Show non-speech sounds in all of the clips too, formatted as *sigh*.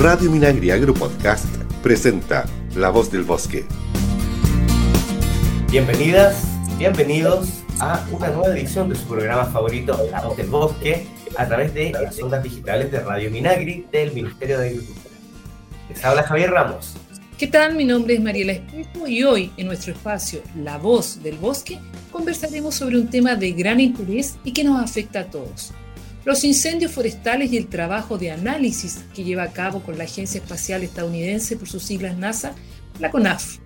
Radio Minagri Agro Podcast presenta La Voz del Bosque. Bienvenidas, bienvenidos a una nueva edición de su programa favorito, La Voz del Bosque, a través de las ondas digitales de Radio Minagri del Ministerio de Agricultura. Les habla Javier Ramos. ¿Qué tal? Mi nombre es Mariela Espejo y hoy en nuestro espacio La Voz del Bosque conversaremos sobre un tema de gran interés y que nos afecta a todos. Los incendios forestales y el trabajo de análisis que lleva a cabo con la Agencia Espacial Estadounidense por sus siglas NASA, la CONAF.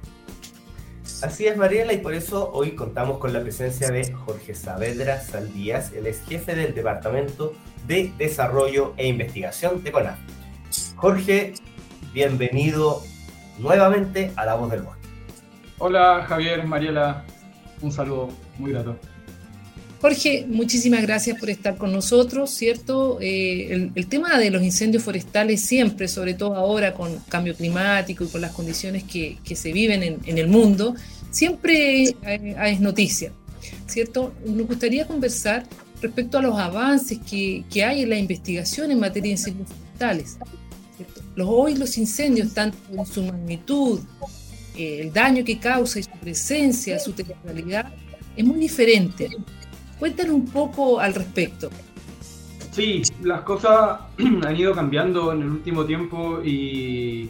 Así es, Mariela, y por eso hoy contamos con la presencia de Jorge Saavedra Saldías, el ex jefe del Departamento de Desarrollo e Investigación de CONAF. Jorge, bienvenido nuevamente a La Voz del Bosque. Hola Javier, Mariela, un saludo muy grato. Jorge, muchísimas gracias por estar con nosotros, ¿cierto? Eh, el, tema de los incendios forestales siempre, sobre todo ahora con cambio climático y con las condiciones que, se viven en, el mundo, siempre es noticia, ¿cierto? Nos gustaría conversar respecto a los avances que, hay en la investigación en materia de incendios forestales. Los, hoy los incendios, tanto en su magnitud, eh, el daño que causa y su presencia, su temporalidad, es muy diferente. Cuéntanos un poco al respecto. Sí, las cosas *clears throat* han ido cambiando en el último tiempo y,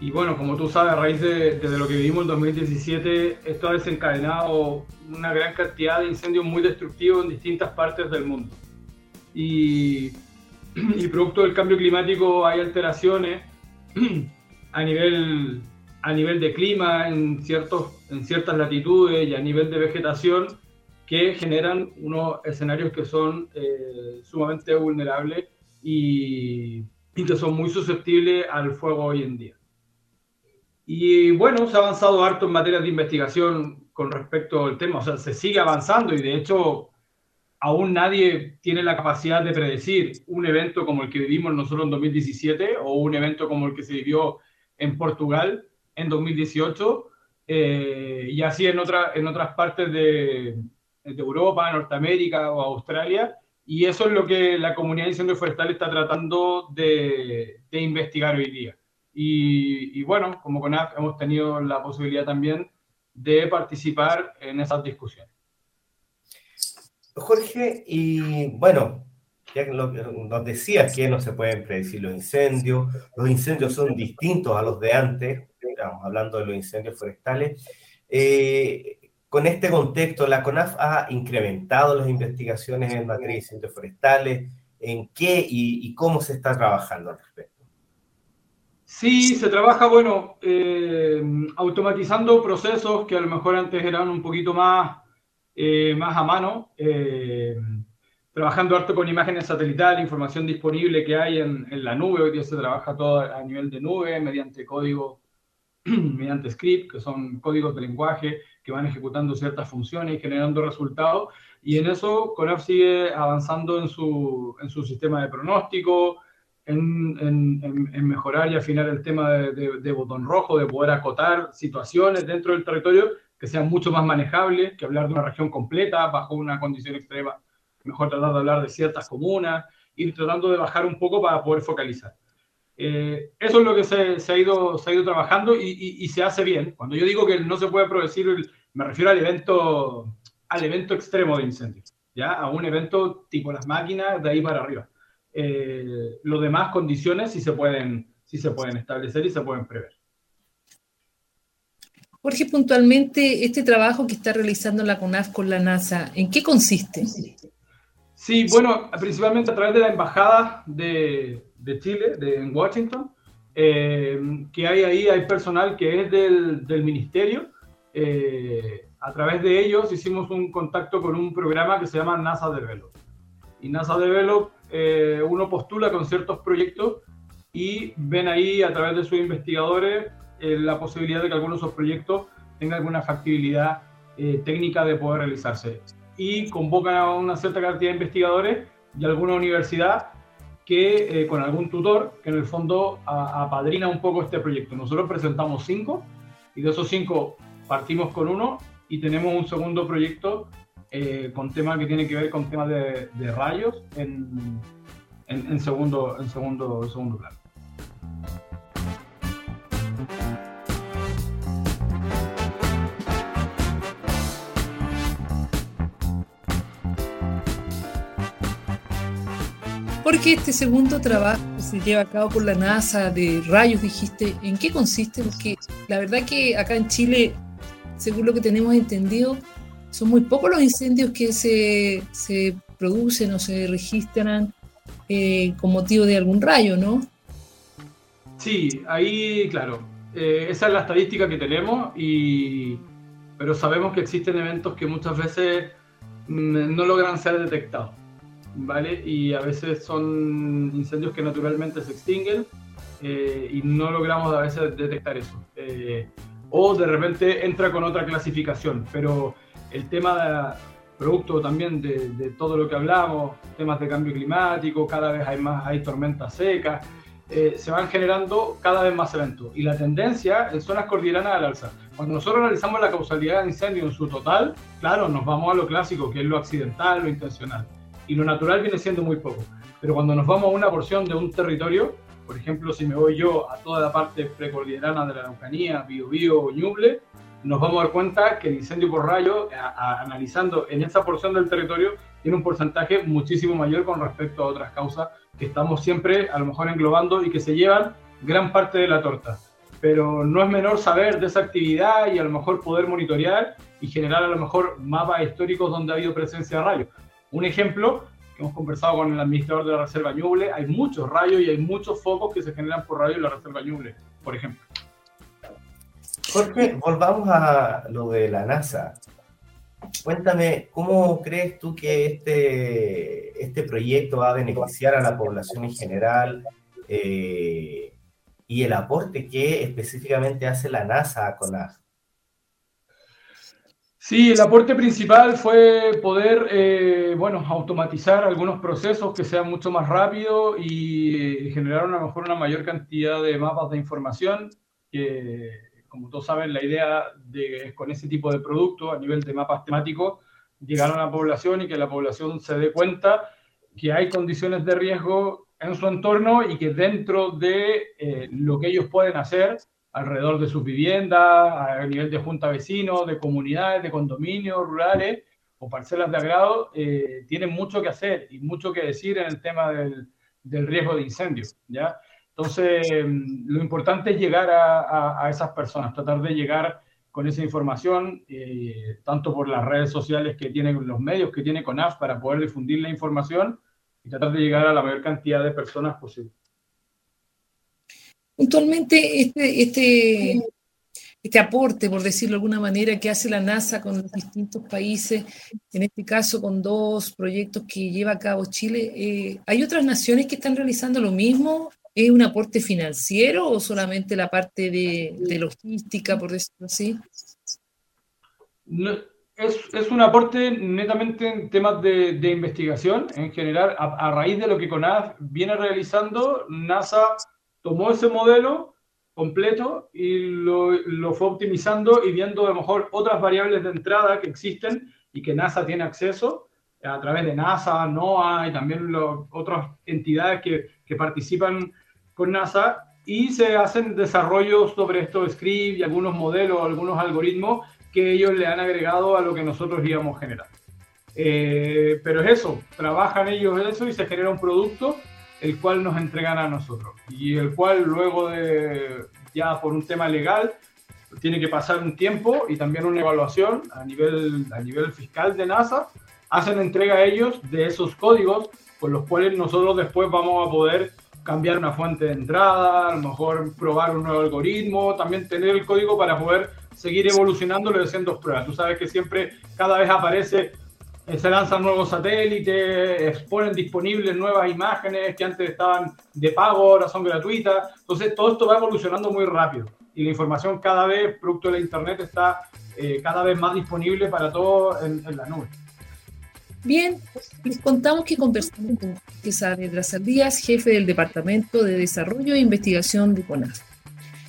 y bueno, como tú sabes, a raíz de, lo que vivimos en 2017, esto ha desencadenado una gran cantidad de incendios muy destructivos en distintas partes del mundo. Y, *clears throat* y producto del cambio climático hay alteraciones *clears throat* a nivel, a nivel de clima en, ciertos, en ciertas latitudes y a nivel de vegetación que generan unos escenarios que son eh, sumamente vulnerables y, que son muy susceptibles al fuego hoy en día. Y bueno, se ha avanzado harto en materia de investigación con respecto al tema, o sea, se sigue avanzando y de hecho aún nadie tiene la capacidad de predecir un evento como el que vivimos nosotros en 2017 o un evento como el que se vivió en Portugal en 2018 eh, y así en, otra, en otras partes de, de Europa, Norteamérica o Australia, y eso es lo que la comunidad de incendios forestales está tratando de, investigar hoy día. Y, bueno, como CONAF hemos tenido la posibilidad también de participar en esas discusiones. Jorge, y bueno, ya que nos decías que no se pueden predecir los incendios, los incendios son distintos a los de antes, estamos hablando de los incendios forestales. Eh, con este contexto, la CONAF ha incrementado las investigaciones en materia de incendios forestales. ¿En qué y, cómo se está trabajando al respecto? Sí, se trabaja, bueno, eh, automatizando procesos que a lo mejor antes eran un poquito más, eh, más a mano, eh, trabajando harto con imágenes satelitales, información disponible que hay en, en, la nube. Hoy día se trabaja todo a nivel de nube, mediante código, *clears throat* mediante script, que son códigos de lenguaje que van ejecutando ciertas funciones y generando resultados. Y en eso CONAF sigue avanzando en su, en su sistema de pronóstico, en, en, mejorar y afinar el tema de, botón rojo, de poder acotar situaciones dentro del territorio que sean mucho más manejables que hablar de una región completa bajo una condición extrema. Mejor tratar de hablar de ciertas comunas, ir tratando de bajar un poco para poder focalizar. Eh, eso es lo que se, se, ha, ido, se ha ido trabajando y, y, se hace bien. Cuando yo digo que no se puede predecir, me refiero al evento, al evento extremo de incendio, ¿ya? a un evento tipo las máquinas de ahí para arriba. Eh, los demás condiciones sí se, pueden, sí se pueden establecer y se pueden prever. Jorge, puntualmente, este trabajo que está realizando la CONAF con la NASA, ¿en qué consiste? Sí, bueno, principalmente a través de la Embajada de, de Chile, de, en Washington, eh, que hay ahí, hay personal que es del, del ministerio. Eh, a través de ellos hicimos un contacto con un programa que se llama NASA Develop. Y NASA Develop, eh, uno postula con ciertos proyectos y ven ahí a través de sus investigadores la posibilidad de que algunos de esos proyectos tengan alguna factibilidad técnica de poder realizarse. Y convocan a una cierta cantidad de investigadores y alguna universidad que eh, con algún tutor que en el fondo apadrina un poco este proyecto. Nosotros presentamos cinco y de esos cinco partimos con uno y tenemos un segundo proyecto eh, con temas que tiene que ver con temas de, rayos en, en, segundo, en segundo, segundo plano. Este segundo trabajo se lleva a cabo por la NASA de rayos, dijiste, ¿en qué consiste? Porque la verdad que acá en Chile, según lo que tenemos entendido, son muy pocos los incendios que se, se producen o se registran eh, con motivo de algún rayo, ¿no? Sí, ahí, claro, eh, esa es la estadística que tenemos, y, pero sabemos que existen eventos que muchas veces mm, no logran ser detectados. ¿Vale? Y a veces son incendios que naturalmente se extinguen eh, y no logramos a veces detectar eso. Eh, o de repente entra con otra clasificación, pero el tema producto también de, todo lo que hablamos, temas de cambio climático, cada vez hay más, hay tormentas secas, eh, se van generando cada vez más eventos. Y la tendencia en zonas cordilleranas al alza. Cuando nosotros analizamos la causalidad de incendio en su total, claro, nos vamos a lo clásico, que es lo accidental, lo intencional y lo natural viene siendo muy poco. Pero cuando nos vamos a una porción de un territorio, por ejemplo, si me voy yo a toda la parte precordillerana de la Araucanía, Biobío, Ñuble, nos vamos a dar cuenta que el incendio por rayo, analizando en esa porción del territorio, tiene un porcentaje muchísimo mayor con respecto a otras causas que estamos siempre a lo mejor englobando y que se llevan gran parte de la torta. Pero no es menor saber de esa actividad y a lo mejor poder monitorear y generar a lo mejor mapas históricos donde ha habido presencia de rayos. Un ejemplo que hemos conversado con el administrador de la Reserva Ñuble, hay muchos rayos y hay muchos focos que se generan por radio en la Reserva Ñuble, por ejemplo. Jorge, volvamos a lo de la NASA. Cuéntame, ¿cómo crees tú que este, este proyecto va a beneficiar a la población en general eh, y el aporte que específicamente hace la NASA con la Sí, el aporte principal fue poder, eh, bueno, automatizar algunos procesos que sean mucho más rápidos y generar a lo mejor una mayor cantidad de mapas de información, que como todos saben, la idea de con ese tipo de producto a nivel de mapas temáticos, llegar a la población y que la población se dé cuenta que hay condiciones de riesgo en su entorno y que dentro de eh, lo que ellos pueden hacer, alrededor de sus viviendas, a nivel de junta vecinos, de comunidades, de condominios rurales o parcelas de agrado, eh, tienen mucho que hacer y mucho que decir en el tema del, del riesgo de incendio. ¿ya? Entonces, mm, lo importante es llegar a, a, esas personas, tratar de llegar con esa información, eh, tanto por las redes sociales que tienen los medios que tiene CONAF para poder difundir la información y tratar de llegar a la mayor cantidad de personas posible. Puntualmente, este, este, este aporte, por decirlo de alguna manera, que hace la NASA con los distintos países, en este caso con dos proyectos que lleva a cabo Chile, eh, ¿hay otras naciones que están realizando lo mismo? ¿Es un aporte financiero o solamente la parte de, logística, por decirlo así? es, es, un aporte netamente en temas de, de investigación en general, a, a, raíz de lo que CONAF viene realizando, NASA tomó ese modelo completo y lo, lo, fue optimizando y viendo a lo mejor otras variables de entrada que existen y que NASA tiene acceso a través de NASA, NOAA y también lo, otras entidades que, que, participan con NASA y se hacen desarrollos sobre estos scripts y algunos modelos, algunos algoritmos que ellos le han agregado a lo que nosotros íbamos generando. Eh, pero es eso, trabajan ellos eso y se genera un producto el cual nos entregan a nosotros y el cual luego de ya por un tema legal tiene que pasar un tiempo y también una evaluación a nivel, a nivel fiscal de NASA, hacen entrega a ellos de esos códigos con los cuales nosotros después vamos a poder cambiar una fuente de entrada, a lo mejor probar un nuevo algoritmo, también tener el código para poder seguir evolucionándolo y haciendo pruebas. Tú sabes que siempre, cada vez aparece se lanzan nuevos satélites, ponen disponibles nuevas imágenes que antes estaban de pago, ahora son gratuitas. Entonces, todo esto va evolucionando muy rápido y la información cada vez, producto de la Internet, está eh, cada vez más disponible para todos en, la nube. Bien, les contamos que conversamos con César Brazal Díaz, jefe del Departamento de Desarrollo e Investigación de CONAF.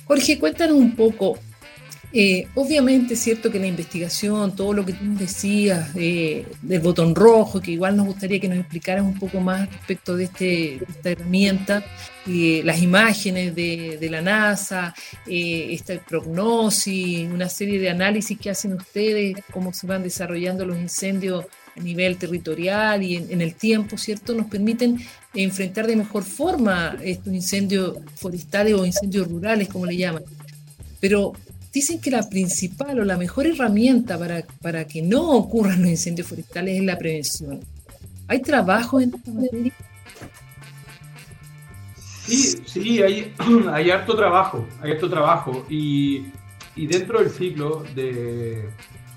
Jorge, cuéntanos un poco eh, obviamente es cierto que la investigación, todo lo que tú decías eh, del botón rojo, que igual nos gustaría que nos explicaras un poco más respecto de, este, esta herramienta, eh, las imágenes de, la NASA, esta prognosis, una serie de análisis que hacen ustedes, cómo se van desarrollando los incendios a nivel territorial y en, en, el tiempo, ¿cierto? Nos permiten enfrentar de mejor forma estos incendios forestales o incendios rurales, como le llaman. Pero dicen que la principal o la mejor herramienta para, para que no ocurran los incendios forestales es la prevención. ¿Hay trabajo en esta materia? Sí, sí, hay, *clears throat* hay harto trabajo, hay harto trabajo. Y, y dentro del ciclo de,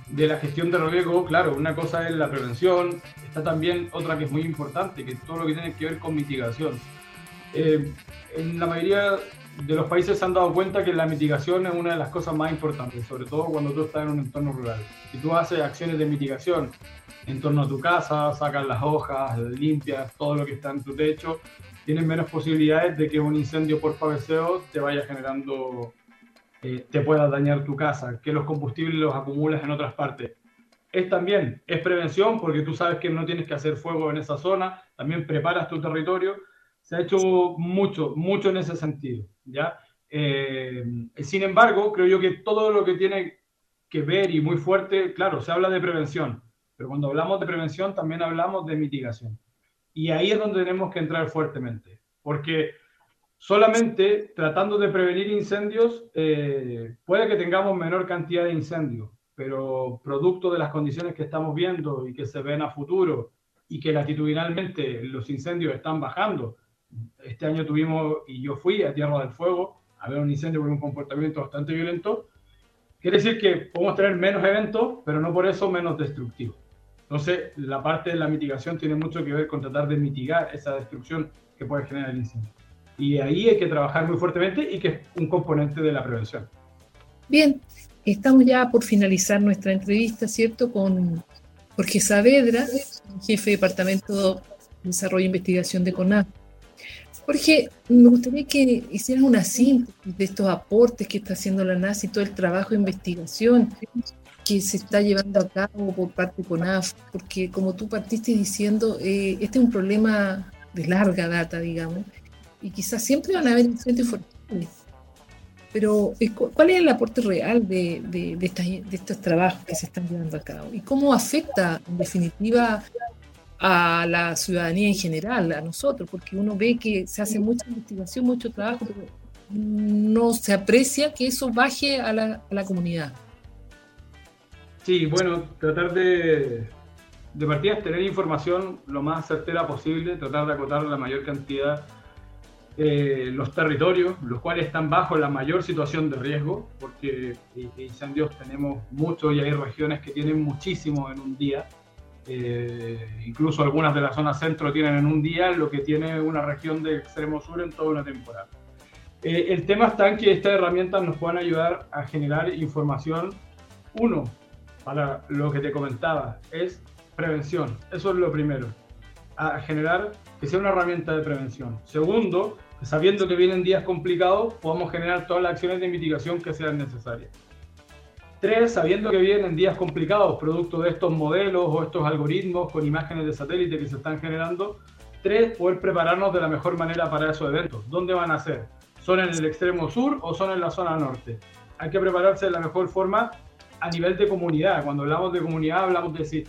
de, la gestión de riesgo, claro, una cosa es la prevención, está también otra que es muy importante, que es todo lo que tiene que ver con mitigación. Eh, en la mayoría de los países se han dado cuenta que la mitigación es una de las cosas más importantes, sobre todo cuando tú estás en un entorno rural. Si tú haces acciones de mitigación en torno a tu casa, sacas las hojas, limpias todo lo que está en tu techo, tienes menos posibilidades de que un incendio por paveseo te vaya generando, eh, te pueda dañar tu casa, que los combustibles los acumulas en otras partes. Es también, es prevención porque tú sabes que no tienes que hacer fuego en esa zona, también preparas tu territorio. Se ha hecho mucho, mucho en ese sentido, Eh, sin embargo, creo yo que todo lo que tiene que ver y muy fuerte, claro, se habla de prevención, pero cuando hablamos de prevención también hablamos de mitigación. Y ahí es donde tenemos que entrar fuertemente, porque solamente tratando de prevenir incendios, eh, puede que tengamos menor cantidad de incendios, pero producto de las condiciones que estamos viendo y que se ven a futuro y que latitudinalmente los incendios están bajando. Este año tuvimos, y yo fui a Tierra del Fuego a ver un incendio con un comportamiento bastante violento. Quiere decir que podemos tener menos eventos, pero no por eso menos destructivos. Entonces, la parte de la mitigación tiene mucho que ver con tratar de mitigar esa destrucción que puede generar el incendio. Y ahí hay que trabajar muy fuertemente y que es un componente de la prevención. Bien, estamos ya por finalizar nuestra entrevista, ¿cierto? Con Jorge Saavedra, jefe de Departamento de Desarrollo e Investigación de CONAF. Jorge, me gustaría que hicieras una síntesis de estos aportes que está haciendo la NASA y todo el trabajo de investigación que se está llevando a cabo por parte de CONAF, porque como tú partiste diciendo, eh, este es un problema de larga data, digamos, y quizás siempre van a haber incendios forestales. Pero, eh, ¿cuál es el aporte real de, de, estos trabajos que se están llevando a cabo? ¿Y cómo afecta, en definitiva, a la ciudadanía en general, a nosotros? Porque uno ve que se hace mucha investigación, mucho trabajo, pero no se aprecia que eso baje a la, a la comunidad. Sí, bueno, tratar de, de partida es tener información lo más certera posible, tratar de acotar la mayor cantidad eh, los territorios, los cuales están bajo la mayor situación de riesgo, porque incendios tenemos muchos y hay regiones que tienen muchísimo en un día. Eh, incluso algunas de la zona centro tienen en un día lo que tiene una región de extremo sur en toda una temporada. Eh, el tema está en que estas herramientas nos puedan ayudar a generar información, uno, para lo que te comentaba, es prevención. Eso es lo primero. A generar que sea una herramienta de prevención. Segundo, sabiendo que vienen días complicados, podamos generar todas las acciones de mitigación que sean necesarias. Tres, sabiendo que vienen días complicados, producto de estos modelos o estos algoritmos con imágenes de satélite que se están generando. Tres, poder prepararnos de la mejor manera para esos eventos. ¿Dónde van a ser? ¿Son en el extremo sur o son en la zona norte? Hay que prepararse de la mejor forma a nivel de comunidad. Cuando hablamos de comunidad, hablamos de,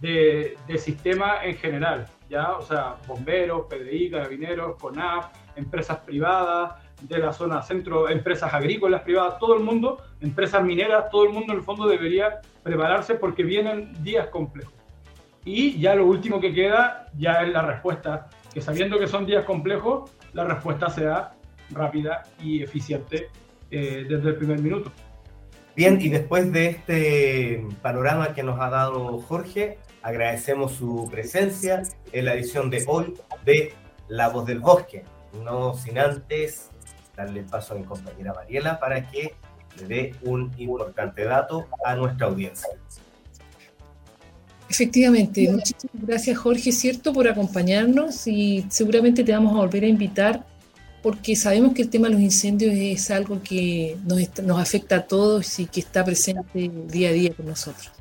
de, de sistema en general, ¿ya? O sea, bomberos, PDI, carabineros, CONAF, empresas privadas de la zona centro, empresas agrícolas privadas, todo el mundo, empresas mineras, todo el mundo en el fondo debería prepararse porque vienen días complejos. Y ya lo último que queda ya es la respuesta, que sabiendo que son días complejos, la respuesta sea rápida y eficiente eh, desde el primer minuto. Bien, y después de este panorama que nos ha dado Jorge, agradecemos su presencia en la edición de hoy de La Voz del Bosque. No sin antes darle el paso a mi compañera Mariela para que le dé un importante dato a nuestra audiencia. Efectivamente, muchísimas gracias Jorge, cierto, por acompañarnos y seguramente te vamos a volver a invitar porque sabemos que el tema de los incendios es algo que nos, afecta a todos y que está presente día a día con nosotros.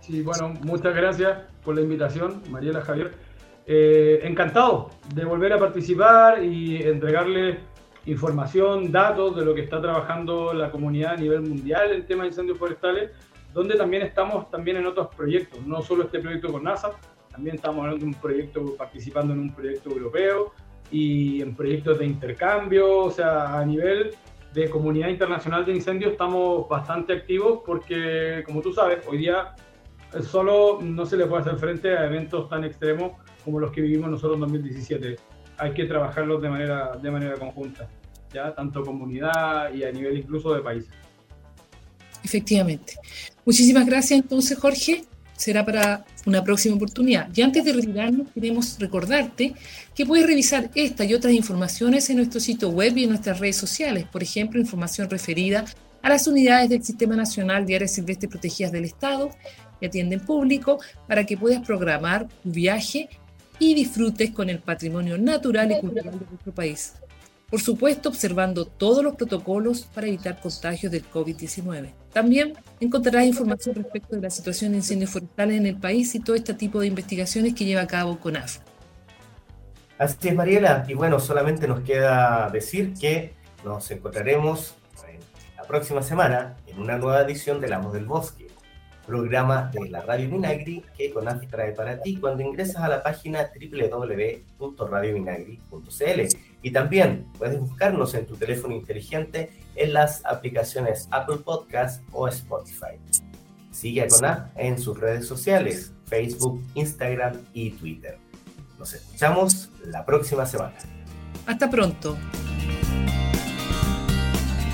Sí, bueno, muchas gracias por la invitación, Mariela Javier. Eh, encantado de volver a participar y entregarle información, datos de lo que está trabajando la comunidad a nivel mundial en tema de incendios forestales, donde también estamos también en otros proyectos, no solo este proyecto con NASA, también estamos hablando un proyecto, participando en un proyecto europeo y en proyectos de intercambio, o sea, a nivel de comunidad internacional de incendios estamos bastante activos porque, como tú sabes, hoy día solo no se le puede hacer frente a eventos tan extremos como los que vivimos nosotros en 2017. Hay que trabajarlos de manera, de manera conjunta, ya tanto comunidad y a nivel incluso de país. Efectivamente. Muchísimas gracias entonces, Jorge. Será para una próxima oportunidad. Y antes de retirarnos, queremos recordarte que puedes revisar esta y otras informaciones en nuestro sitio web y en nuestras redes sociales. Por ejemplo, información referida a las unidades del Sistema Nacional de Áreas Silvestres Protegidas del Estado que atienden público para que puedas programar tu viaje y disfrutes con el patrimonio natural y cultural de nuestro país. Por supuesto, observando todos los protocolos para evitar contagios del COVID-19. También encontrarás información respecto de la situación de incendios forestales en el país y todo este tipo de investigaciones que lleva a cabo CONAF. Así es, Mariela. Y bueno, solamente nos queda decir que nos encontraremos la próxima semana en una nueva edición de La Voz del Bosque programa de la Radio Minagri que CONAF trae para ti cuando ingresas a la página www.radiominagri.cl y también puedes buscarnos en tu teléfono inteligente en las aplicaciones Apple Podcast o Spotify. Sigue a CONAF en sus redes sociales, Facebook, Instagram y Twitter. Nos escuchamos la próxima semana. Hasta pronto.